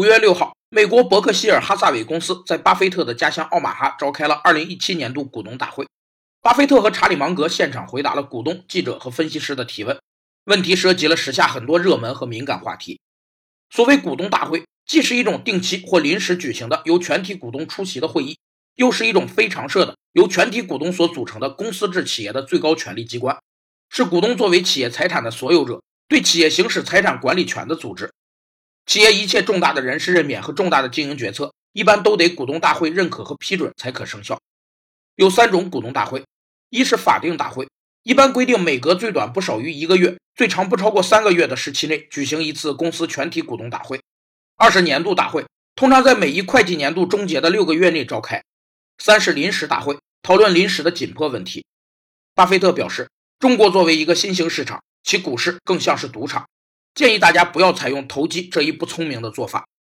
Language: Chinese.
五月六号，美国伯克希尔哈萨韦公司在巴菲特的家乡奥马哈召开了二零一七年度股东大会。巴菲特和查理芒格现场回答了股东、记者和分析师的提问，问题涉及了时下很多热门和敏感话题。所谓股东大会，既是一种定期或临时举行的由全体股东出席的会议，又是一种非常设的由全体股东所组成的公司制企业的最高权力机关，是股东作为企业财产的所有者对企业行使财产管理权的组织。企业一切重大的人事任免和重大的经营决策，一般都得股东大会认可和批准才可生效。有三种股东大会：一是法定大会，一般规定每隔最短不少于一个月、最长不超过三个月的时期内举行一次公司全体股东大会；二是年度大会，通常在每一会计年度终结的六个月内召开；三是临时大会，讨论临时的紧迫问题。巴菲特表示，中国作为一个新兴市场，其股市更像是赌场。建议大家不要采用投机这一不聪明的做法，